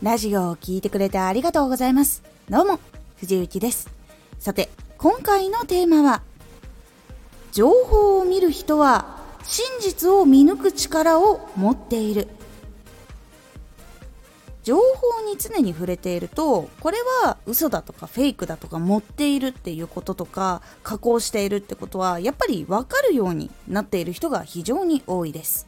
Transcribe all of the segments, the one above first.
ラジオを聴いてくれてありがとうございます。どうも、藤幸です。さて、今回のテーマは、情報を見る人は真実を見抜く力を持っている。情報に常に触れているとこれは嘘だとかフェイクだとか持っているっていうこととか加工しているってことはやっぱり分かるようになっている人が非常に多いです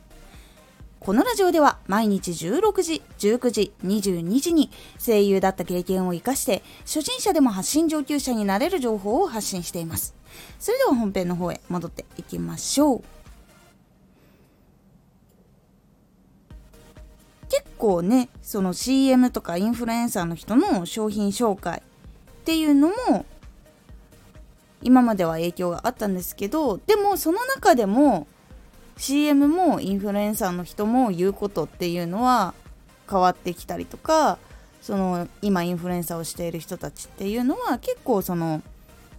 このラジオでは毎日16時、19時、22時に声優だった経験を活かして初心者でも発信上級者になれる情報を発信しています。それでは本編の方へ戻っていきましょう。結構ね、その CM とかインフルエンサーの人の商品紹介っていうのも今までは影響があったんですけど、でもその中でも CM もインフルエンサーの人も言うことっていうのは変わってきたりとかその今インフルエンサーをしている人たちっていうのは結構その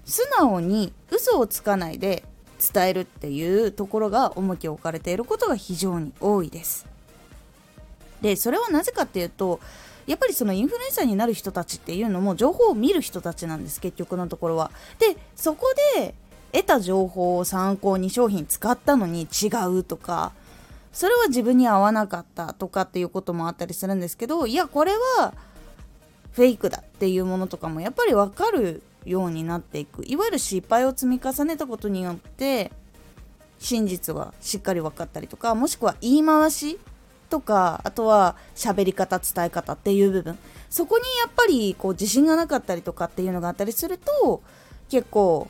素直に嘘をつかないで伝えるっていうところが重きを置かれていることが非常に多いです。でそれはなぜかっていうとやっぱりそのインフルエンサーになる人たちっていうのも情報を見る人たちなんです結局のところは。でそこで得た情報を参考に商品使ったのに違うとかそれは自分に合わなかったとかっていうこともあったりするんですけどいやこれはフェイクだっていうものとかもやっぱり分かるようになっていく。いわゆる失敗を積み重ねたことによって真実はしっかり分かったりとかもしくは言い回しとかあとは喋り方伝え方っていう部分。そこにやっぱりこう自信がなかったりとかっていうのがあったりすると結構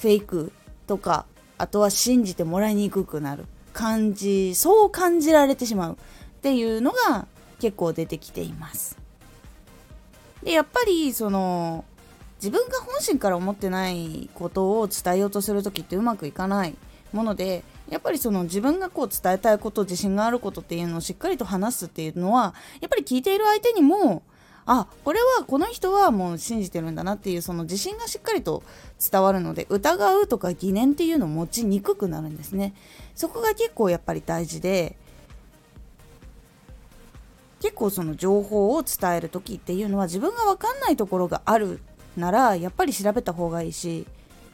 フェイクとかあとは信じてもらいにくくなる。感じそう感じられてしまう。っていうのが結構出てきています。でやっぱりその自分が本心から思ってないことを伝えようとする時ってうまくいかないものでやっぱりその自分がこう伝えたいこと自信があることっていうのをしっかりと話すっていうのはやっぱり聞いている相手にもあこれはこの人はもう信じてるんだなっていうその自信がしっかりと伝わるので疑うとか疑念っていうのを持ちにくくなるんですねそこが結構やっぱり大事で結構その情報を伝える時っていうのは自分が分かんないところがあるならやっぱり調べた方がいいし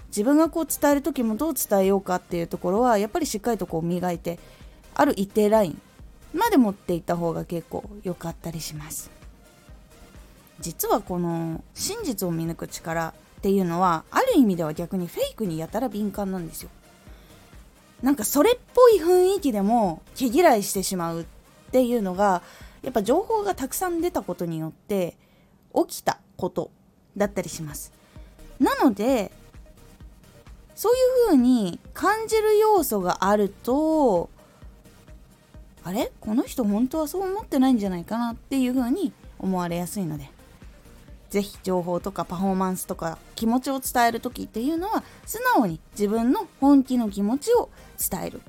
自分がこう伝える時もどう伝えようかっていうところはやっぱりしっかりとこう磨いてある一定ラインまで持っていった方が結構良かったりします。実はこの真実を見抜く力っていうのはある意味では逆にフェイクにやたら敏感なんですよ。なんかそれっぽい雰囲気でも毛嫌いしてしまうっていうのがやっぱ情報がたくさん出たことによって起きたことだったりします。なのでそういう風に感じる要素があるとあれ？この人本当はそう思ってないんじゃないかなっていう風に思われやすいので。ぜひ情報とかパフォーマンスとか気持ちを伝える時っていうのは素直に自分の本気の気持ちを伝える。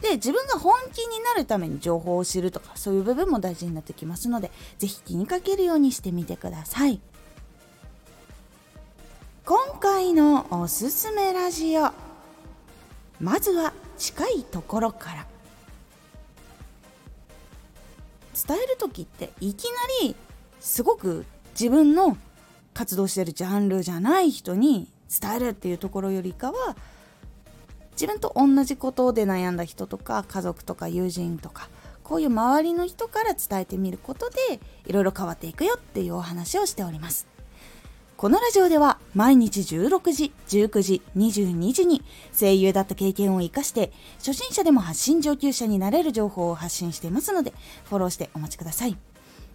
で自分が本気になるために情報を知るとかそういう部分も大事になってきますのでぜひ気にかけるようにしてみてください。今回のおすすめラジオ。まずは近いところから。伝える時っていきなりすごく自分の活動してるジャンルじゃない人に伝えるっていうところよりかは自分と同じことで悩んだ人とか家族とか友人とかこういう周りの人から伝えてみることでいろいろ変わっていくよっていうお話をしておりますこのラジオでは毎日16時、19時、22時に声優だった経験を活かして初心者でも発信上級者になれる情報を発信していますのでフォローしてお待ちください。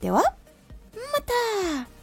ではまた。